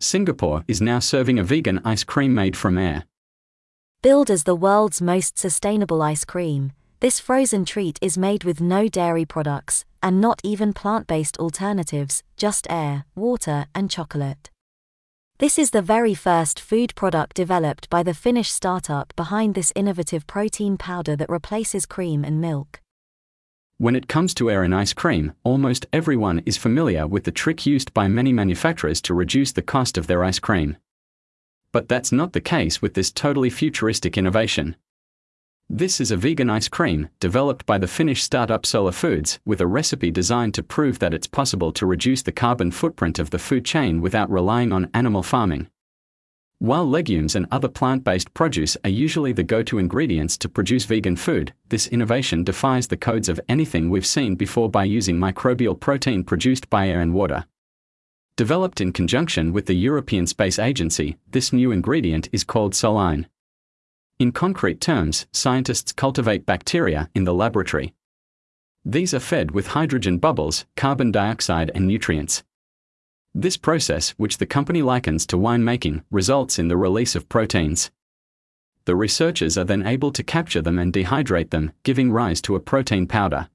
Singapore is now serving a vegan ice cream made from air. Billed as the world's most sustainable ice cream, this frozen treat is made with no dairy products, and not even plant based alternatives, just air, water, and chocolate. This is the very first food product developed by the Finnish startup behind this innovative protein powder that replaces cream and milk. When it comes to air in ice cream, almost everyone is familiar with the trick used by many manufacturers to reduce the cost of their ice cream. But that's not the case with this totally futuristic innovation. This is a vegan ice cream developed by the Finnish startup Solar Foods with a recipe designed to prove that it's possible to reduce the carbon footprint of the food chain without relying on animal farming. While legumes and other plant based produce are usually the go to ingredients to produce vegan food, this innovation defies the codes of anything we've seen before by using microbial protein produced by air and water. Developed in conjunction with the European Space Agency, this new ingredient is called Solein. In concrete terms, scientists cultivate bacteria in the laboratory. These are fed with hydrogen bubbles, carbon dioxide, and nutrients. This process, which the company likens to winemaking, results in the release of proteins. The researchers are then able to capture them and dehydrate them, giving rise to a protein powder.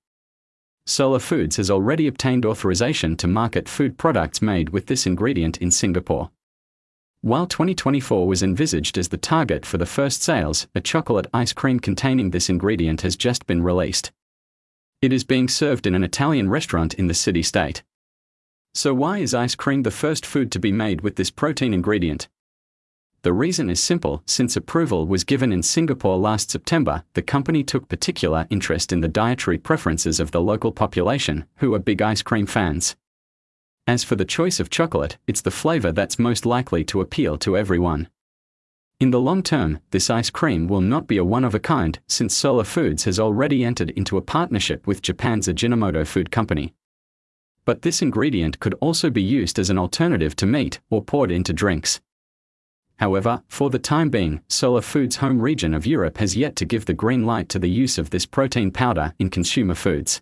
Solar Foods has already obtained authorization to market food products made with this ingredient in Singapore. While 2024 was envisaged as the target for the first sales, a chocolate ice cream containing this ingredient has just been released. It is being served in an Italian restaurant in the city state. So, why is ice cream the first food to be made with this protein ingredient? The reason is simple since approval was given in Singapore last September, the company took particular interest in the dietary preferences of the local population, who are big ice cream fans. As for the choice of chocolate, it's the flavor that's most likely to appeal to everyone. In the long term, this ice cream will not be a one of a kind, since Solar Foods has already entered into a partnership with Japan's Ajinomoto Food Company. But this ingredient could also be used as an alternative to meat or poured into drinks. However, for the time being, Solar Foods' home region of Europe has yet to give the green light to the use of this protein powder in consumer foods.